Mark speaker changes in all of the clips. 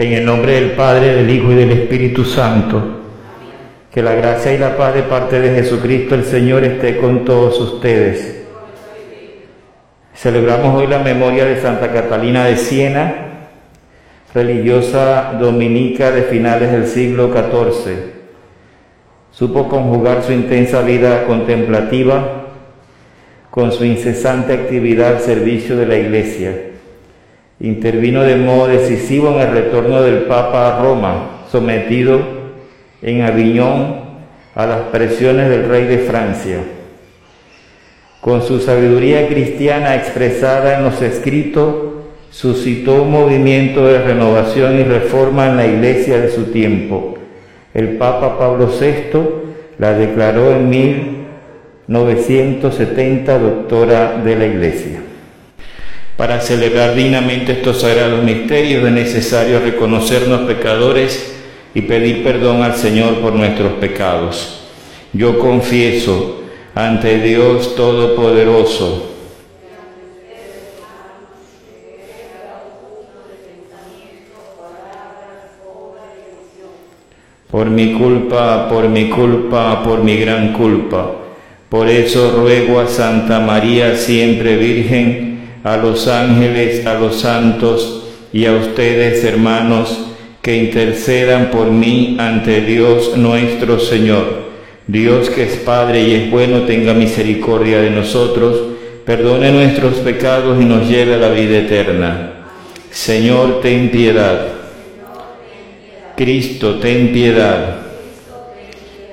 Speaker 1: En el nombre del Padre, del Hijo y del Espíritu Santo, que la gracia y la paz de parte de Jesucristo el Señor esté con todos ustedes. Celebramos hoy la memoria de Santa Catalina de Siena, religiosa dominica de finales del siglo XIV. Supo conjugar su intensa vida contemplativa con su incesante actividad al servicio de la Iglesia. Intervino de modo decisivo en el retorno del Papa a Roma, sometido en Aviñón a las presiones del rey de Francia. Con su sabiduría cristiana expresada en los escritos, suscitó un movimiento de renovación y reforma en la iglesia de su tiempo. El Papa Pablo VI la declaró en 1970 doctora de la iglesia. Para celebrar dignamente estos sagrados misterios es necesario reconocernos pecadores y pedir perdón al Señor por nuestros pecados. Yo confieso ante Dios Todopoderoso. Por mi culpa, por mi culpa, por mi gran culpa. Por eso ruego a Santa María, siempre Virgen, a los ángeles, a los santos y a ustedes, hermanos, que intercedan por mí ante Dios nuestro Señor. Dios que es Padre y es bueno, tenga misericordia de nosotros, perdone nuestros pecados y nos lleve a la vida eterna. Señor, ten piedad. Cristo, ten piedad.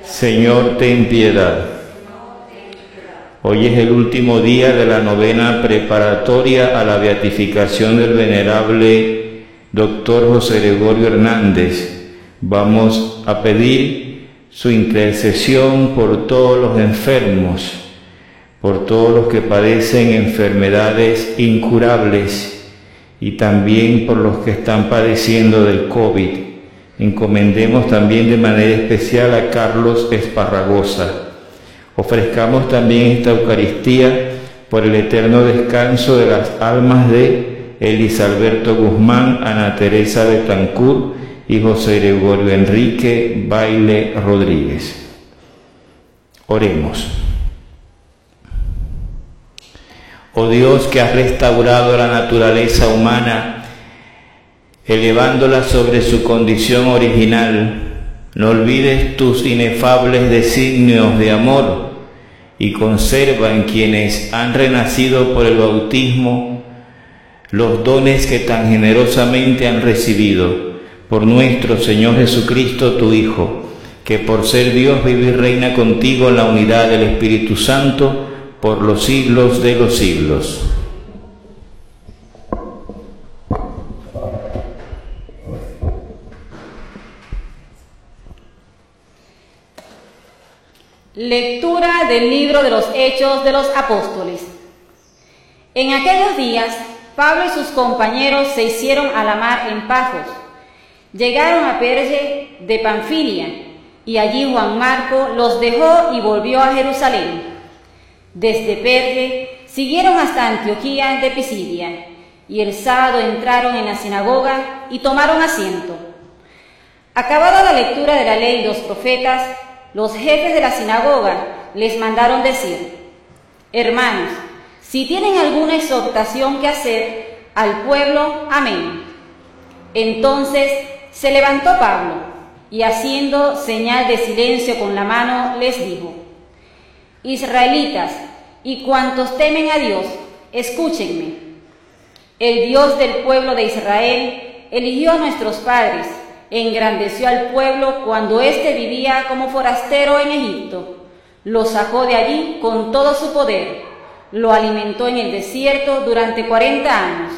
Speaker 1: Señor, ten piedad. Hoy es el último día de la novena preparatoria a la beatificación del venerable doctor José Gregorio Hernández. Vamos a pedir su intercesión por todos los enfermos, por todos los que padecen enfermedades incurables y también por los que están padeciendo del COVID. Encomendemos también de manera especial a Carlos Esparragosa. Ofrezcamos también esta Eucaristía por el eterno descanso de las almas de Elisalberto Guzmán, Ana Teresa de Tancur, y José Gregorio Enrique Baile Rodríguez. Oremos. Oh Dios que has restaurado la naturaleza humana, elevándola sobre su condición original, no olvides tus inefables designios de amor y conserva en quienes han renacido por el bautismo los dones que tan generosamente han recibido por nuestro Señor Jesucristo, tu Hijo, que por ser Dios vive y reina contigo en la unidad del Espíritu Santo por los siglos de los siglos.
Speaker 2: Lectura del libro de los Hechos de los Apóstoles. En aquellos días, Pablo y sus compañeros se hicieron a la mar en Pafos Llegaron a Perge de Panfilia y allí Juan Marco los dejó y volvió a Jerusalén. Desde Perge siguieron hasta Antioquía de Pisidia y el sábado entraron en la sinagoga y tomaron asiento. Acabada la lectura de la ley y los profetas, los jefes de la sinagoga les mandaron decir, hermanos, si tienen alguna exhortación que hacer al pueblo, amén. Entonces se levantó Pablo y haciendo señal de silencio con la mano les dijo, Israelitas y cuantos temen a Dios, escúchenme. El Dios del pueblo de Israel eligió a nuestros padres, engrandeció al pueblo cuando éste vivía como forastero en Egipto, lo sacó de allí con todo su poder, lo alimentó en el desierto durante cuarenta años,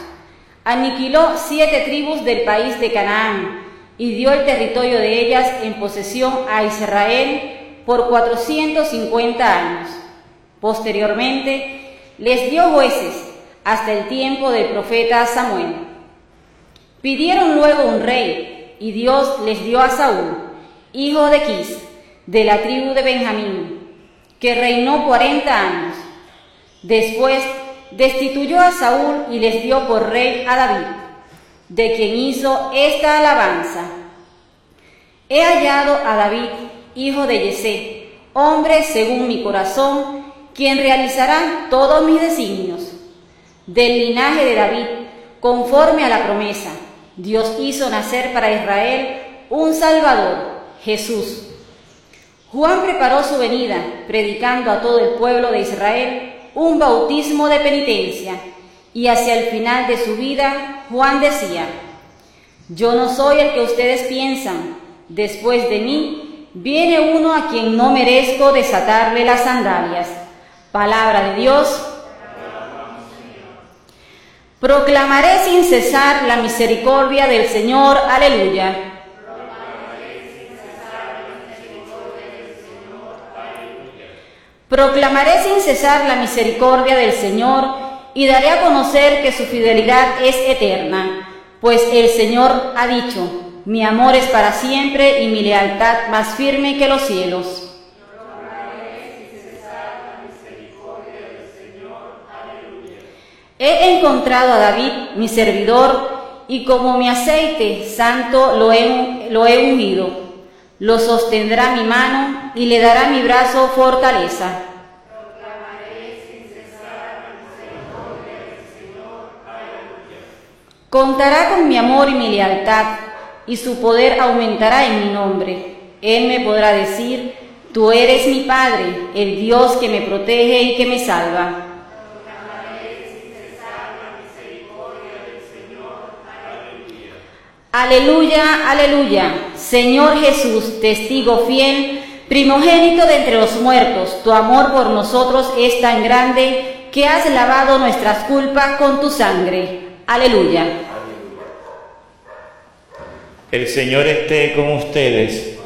Speaker 2: aniquiló siete tribus del país de Canaán, y dio el territorio de ellas en posesión a Israel por 450 años. Posteriormente, les dio jueces hasta el tiempo del profeta Samuel. Pidieron luego un rey, y Dios les dio a Saúl, hijo de Quis, de la tribu de Benjamín, que reinó cuarenta años. Después destituyó a Saúl y les dio por rey a David, de quien hizo esta alabanza. He hallado a David, hijo de Yesé, hombre según mi corazón, quien realizará todos mis designios. Del linaje de David, conforme a la promesa, Dios hizo nacer para Israel un Salvador, Jesús. Juan preparó su venida, predicando a todo el pueblo de Israel un bautismo de penitencia, y hacia el final de su vida Juan decía, yo no soy el que ustedes piensan, después de mí viene uno a quien no merezco desatarle las sandalias. Palabra de Dios. Proclamaré sin cesar la misericordia del Señor. Aleluya. Proclamaré sin cesar la misericordia del Señor y daré a conocer que su fidelidad es eterna, pues el Señor ha dicho, mi amor es para siempre y mi lealtad más firme que los cielos. He encontrado a David, mi servidor, y como mi aceite santo lo he, lo he ungido. Lo sostendrá mi mano y le dará mi brazo fortaleza. Contará con mi amor y mi lealtad, y su poder aumentará en mi nombre. Él me podrá decir, tú eres mi Padre, el Dios que me protege y que me salva. Aleluya, aleluya. Señor Jesús, testigo fiel, primogénito de entre los muertos, tu amor por nosotros es tan grande que has lavado nuestras culpas con tu sangre. Aleluya.
Speaker 1: El Señor esté con ustedes.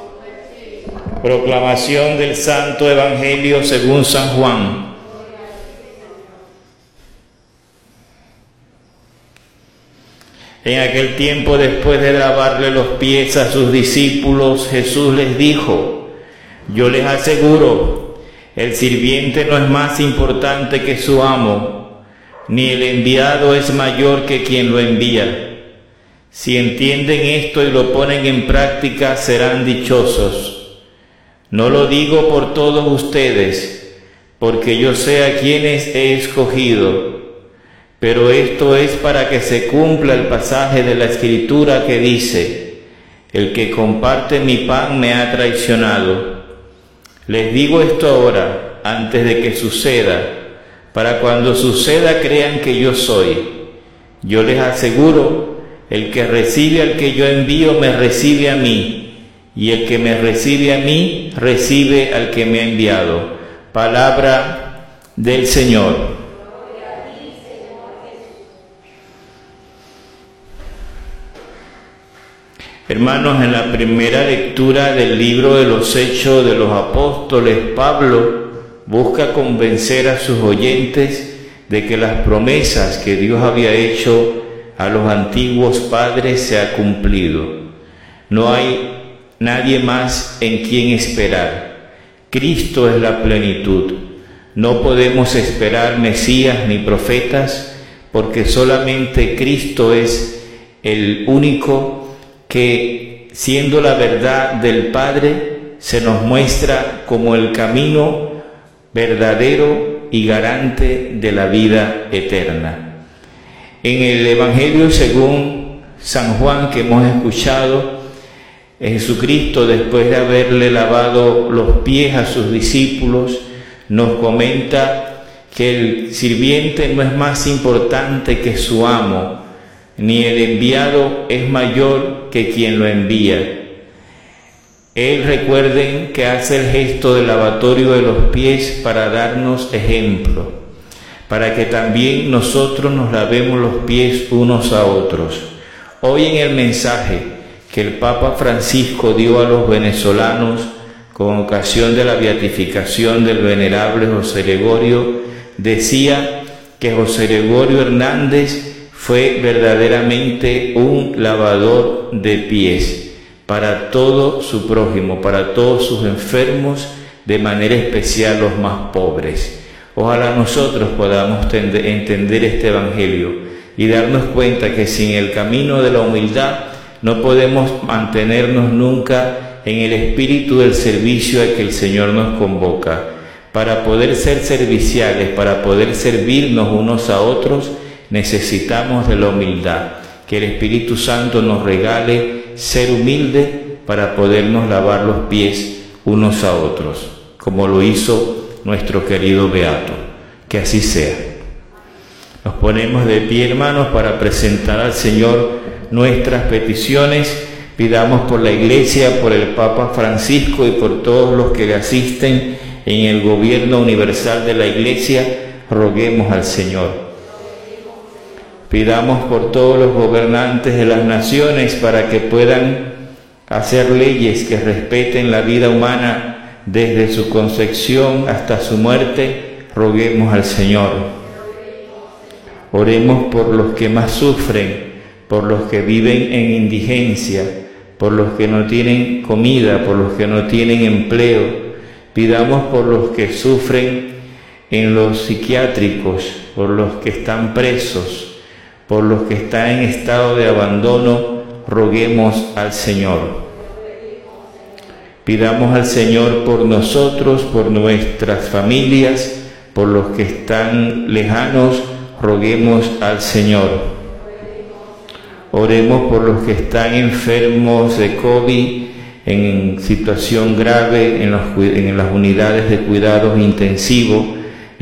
Speaker 1: Proclamación del Santo Evangelio según San Juan. En aquel tiempo, después de lavarle los pies a sus discípulos, Jesús les dijo, yo les aseguro, el sirviente no es más importante que su amo, ni el enviado es mayor que quien lo envía. Si entienden esto y lo ponen en práctica, serán dichosos. No lo digo por todos ustedes, porque yo sé a quienes he escogido pero esto es para que se cumpla el pasaje de la escritura que dice, el que comparte mi pan me ha traicionado. Les digo esto ahora, antes de que suceda, para cuando suceda crean que yo soy. Yo les aseguro, el que recibe al que yo envío me recibe a mí, y el que me recibe a mí recibe al que me ha enviado. Palabra del Señor. Hermanos, en la primera lectura del libro de los Hechos de los Apóstoles, Pablo busca convencer a sus oyentes de que las promesas que Dios había hecho a los antiguos padres se ha cumplido. No hay nadie más en quien esperar. Cristo es la plenitud. No podemos esperar Mesías ni profetas porque solamente Cristo es el único que siendo la verdad del Padre, se nos muestra como el camino verdadero y garante de la vida eterna. En el Evangelio según San Juan que hemos escuchado, Jesucristo, después de haberle lavado los pies a sus discípulos, nos comenta que el sirviente no es más importante que su amo, ni el enviado es mayor que quien lo envía. Él recuerden que hace el gesto del lavatorio de los pies para darnos ejemplo, para que también nosotros nos lavemos los pies unos a otros. Hoy en el mensaje que el Papa Francisco dio a los venezolanos con ocasión de la beatificación del venerable José Gregorio, decía que José Gregorio Hernández fue verdaderamente un lavador de pies, para todo su prójimo, para todos sus enfermos, de manera especial los más pobres. Ojalá nosotros podamos entender este Evangelio y darnos cuenta que sin el camino de la humildad no podemos mantenernos nunca en el espíritu del servicio a que el Señor nos convoca. Para poder ser serviciales, para poder servirnos unos a otros, necesitamos de la humildad. Que el Espíritu Santo nos regale ser humilde para podernos lavar los pies unos a otros, como lo hizo nuestro querido Beato. Que así sea. Nos ponemos de pie, hermanos, para presentar al Señor nuestras peticiones. Pidamos por la Iglesia, por el Papa Francisco y por todos los que le asisten en el gobierno universal de la Iglesia. Roguemos al Señor. Pidamos por todos los gobernantes de las naciones para que puedan hacer leyes que respeten la vida humana desde su concepción hasta su muerte. Roguemos al Señor. Oremos por los que más sufren por los que viven en indigencia, por los que no tienen comida, por los que no tienen empleo. Pidamos por los que sufren en los psiquiátricos, por los que están presos, por los que están en estado de abandono, roguemos al Señor. Pidamos al Señor por nosotros, por nuestras familias, por los que están lejanos, roguemos al Señor. Oremos por los que están enfermos de COVID, en situación grave en, las unidades de cuidados intensivos.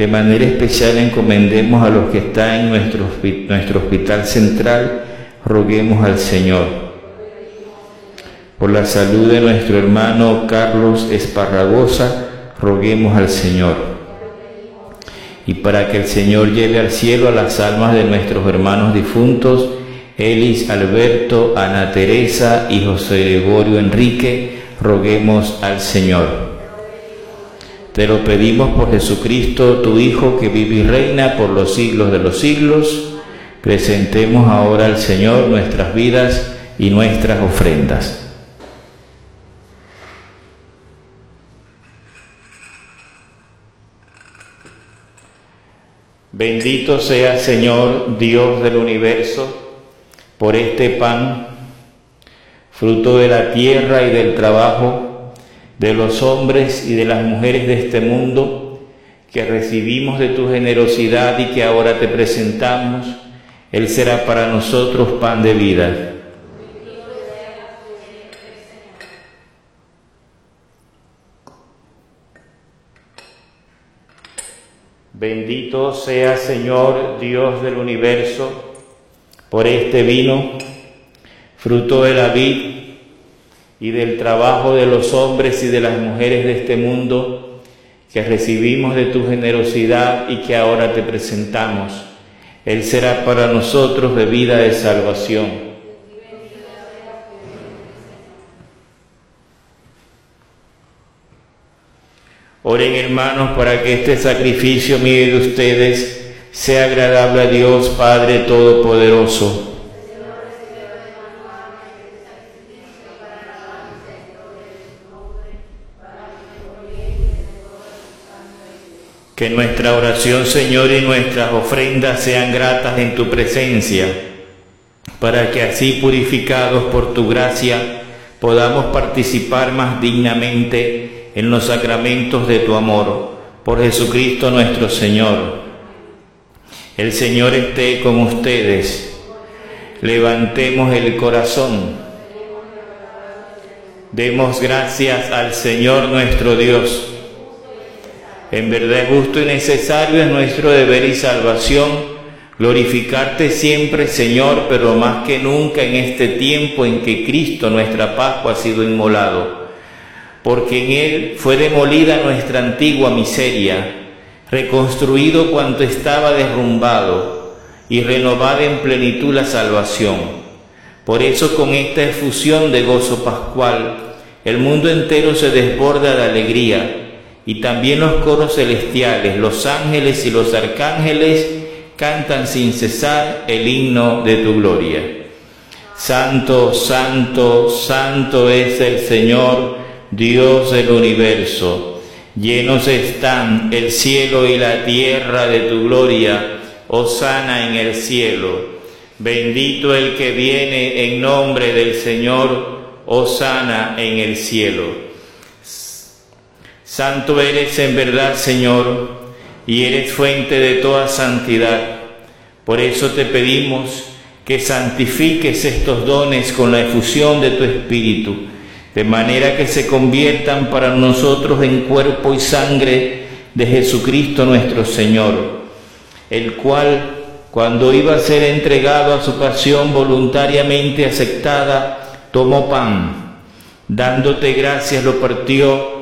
Speaker 1: De manera especial encomendemos a los que están en nuestro, nuestro hospital central. Roguemos al Señor. Por la salud de nuestro hermano Carlos Esparragosa, roguemos al Señor. Y para que el Señor lleve al cielo a las almas de nuestros hermanos difuntos, Elis Alberto, Ana Teresa y José Gregorio Enrique, roguemos al Señor. Te lo pedimos por Jesucristo, tu Hijo, que vive y reina por los siglos de los siglos. Presentemos ahora al Señor nuestras vidas y nuestras ofrendas. Bendito sea Señor, Dios del universo por este pan, fruto de la tierra y del trabajo de los hombres y de las mujeres de este mundo, que recibimos de tu generosidad y que ahora te presentamos, Él será para nosotros pan de vida. Bendito sea Señor Dios del universo, por este vino, fruto de la vid y del trabajo de los hombres y de las mujeres de este mundo, que recibimos de tu generosidad y que ahora te presentamos. Él será para nosotros bebida de salvación. Oren hermanos para que este sacrificio mío de ustedes sea agradable a Dios Padre Todopoderoso. Que nuestra oración, Señor, y nuestras ofrendas sean gratas en tu presencia, para que así purificados por tu gracia podamos participar más dignamente en los sacramentos de tu amor. Por Jesucristo nuestro Señor. El Señor esté con ustedes. Levantemos el corazón. Demos gracias al Señor nuestro Dios. En verdad justo y necesario es nuestro deber y salvación glorificarte siempre, Señor, pero más que nunca en este tiempo en que Cristo, nuestra Pascua, ha sido inmolado, porque en Él fue demolida nuestra antigua miseria reconstruido cuanto estaba derrumbado y renovada en plenitud la salvación. Por eso con esta efusión de gozo pascual, el mundo entero se desborda de alegría y también los coros celestiales, los ángeles y los arcángeles cantan sin cesar el himno de tu gloria. Santo, santo, santo es el Señor, Dios del universo. Llenos están el cielo y la tierra de tu gloria. Hosana en el cielo. Bendito el que viene en nombre del Señor. Hosana en el cielo. Santo eres en verdad, Señor, y eres fuente de toda santidad. Por eso te pedimos que santifiques estos dones con la efusión de tu Espíritu, de manera que se conviertan para nosotros en cuerpo y sangre de Jesucristo nuestro Señor, el cual, cuando iba a ser entregado a su pasión voluntariamente aceptada, tomó pan, dándote gracias lo partió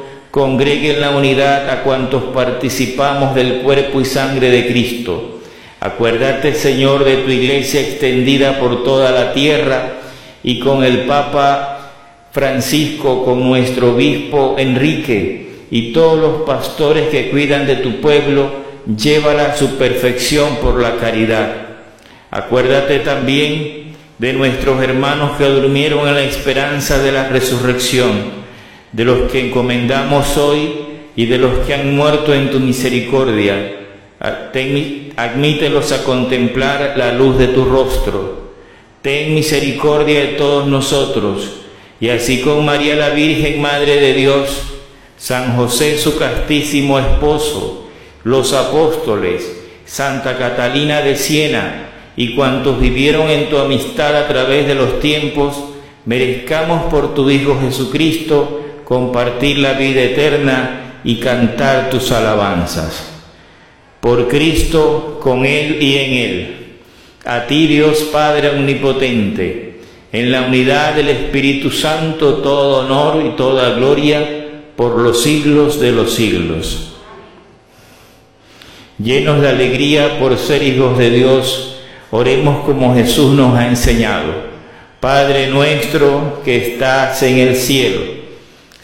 Speaker 1: congregue en la unidad a cuantos participamos del cuerpo y sangre de Cristo. Acuérdate, Señor, de tu iglesia extendida por toda la tierra y con el Papa Francisco, con nuestro obispo Enrique y todos los pastores que cuidan de tu pueblo, llévala a su perfección por la caridad. Acuérdate también de nuestros hermanos que durmieron en la esperanza de la resurrección de los que encomendamos hoy y de los que han muerto en tu misericordia. Admítelos a contemplar la luz de tu rostro. Ten misericordia de todos nosotros, y así con María la Virgen, Madre de Dios, San José su castísimo esposo, los apóstoles, Santa Catalina de Siena, y cuantos vivieron en tu amistad a través de los tiempos, merezcamos por tu Hijo Jesucristo, compartir la vida eterna y cantar tus alabanzas. Por Cristo, con Él y en Él. A ti Dios Padre Omnipotente, en la unidad del Espíritu Santo, todo honor y toda gloria por los siglos de los siglos. Llenos de alegría por ser hijos de Dios, oremos como Jesús nos ha enseñado. Padre nuestro que estás en el cielo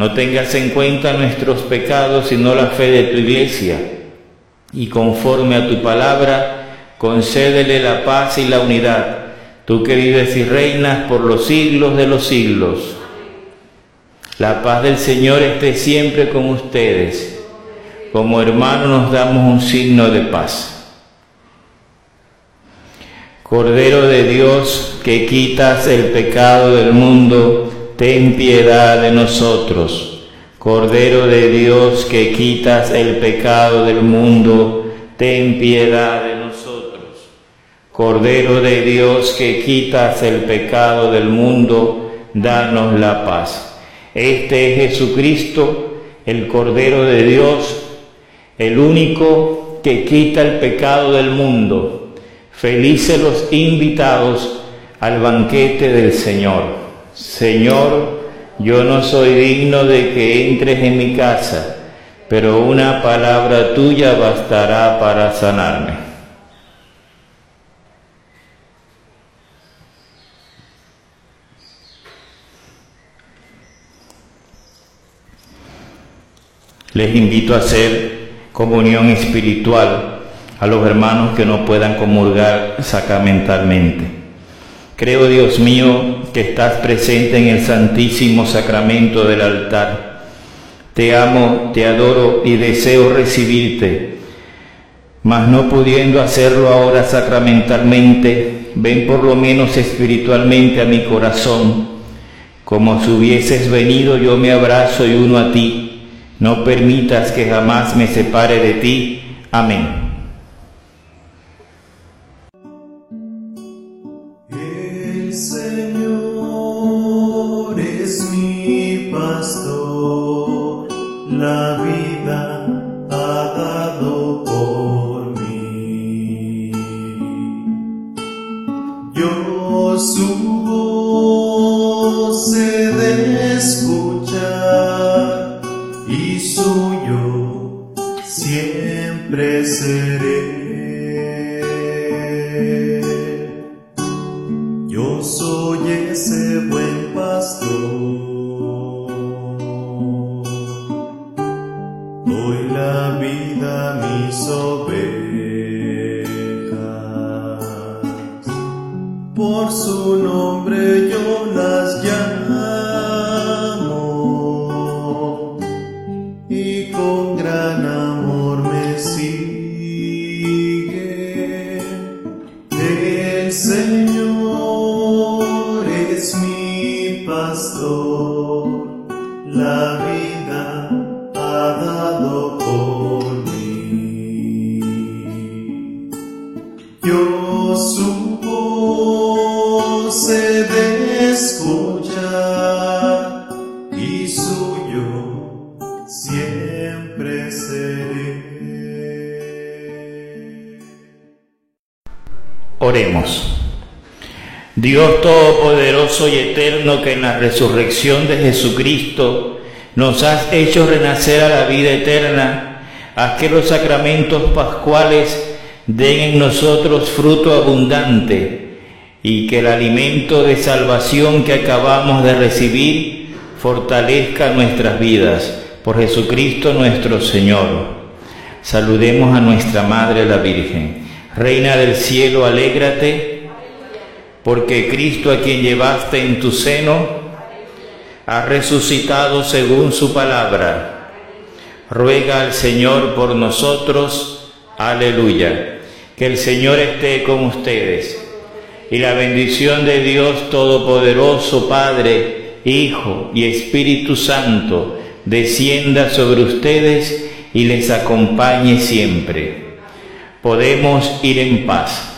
Speaker 1: No tengas en cuenta nuestros pecados, sino la fe de tu iglesia. Y conforme a tu palabra, concédele la paz y la unidad, tú que vives y reinas por los siglos de los siglos. La paz del Señor esté siempre con ustedes. Como hermanos nos damos un signo de paz. Cordero de Dios, que quitas el pecado del mundo, ten piedad de nosotros. Cordero de Dios, que quitas el pecado del mundo, ten piedad de nosotros. Cordero de Dios, que quitas el pecado del mundo, danos la paz. Este es Jesucristo, el Cordero de Dios, el único que quita el pecado del mundo Felices los invitados al banquete del Señor. Señor, yo no soy digno de que entres en mi casa, pero una palabra tuya bastará para sanarme. Les invito a hacer comunión espiritual a los hermanos que no puedan comulgar sacramentalmente. Creo, Dios mío, que estás presente en el santísimo sacramento del altar. Te amo, te adoro y deseo recibirte, mas no pudiendo hacerlo ahora sacramentalmente, ven por lo menos espiritualmente a mi corazón. Como si hubieses venido, yo me abrazo y uno a ti. No permitas que jamás me separe de ti. Amén. la vida ha
Speaker 3: dado por mí. Yo su voz he de escuchar y suyo siempre seré. Oremos.
Speaker 1: Y Eterno, que en la resurrección de Jesucristo nos has hecho renacer a la vida eterna, haz que los sacramentos pascuales den en nosotros fruto abundante y que el alimento de salvación que acabamos de recibir fortalezca nuestras vidas. Por Jesucristo nuestro Señor. Saludemos a nuestra Madre la Virgen. Reina del cielo, alégrate, porque Cristo a quien llevaste en tu seno, ha resucitado según su palabra. Ruega al Señor por nosotros. Aleluya. Que el Señor esté con ustedes. Y la bendición de Dios Todopoderoso, Padre, Hijo y Espíritu Santo, descienda sobre ustedes y les acompañe siempre podemos ir en paz.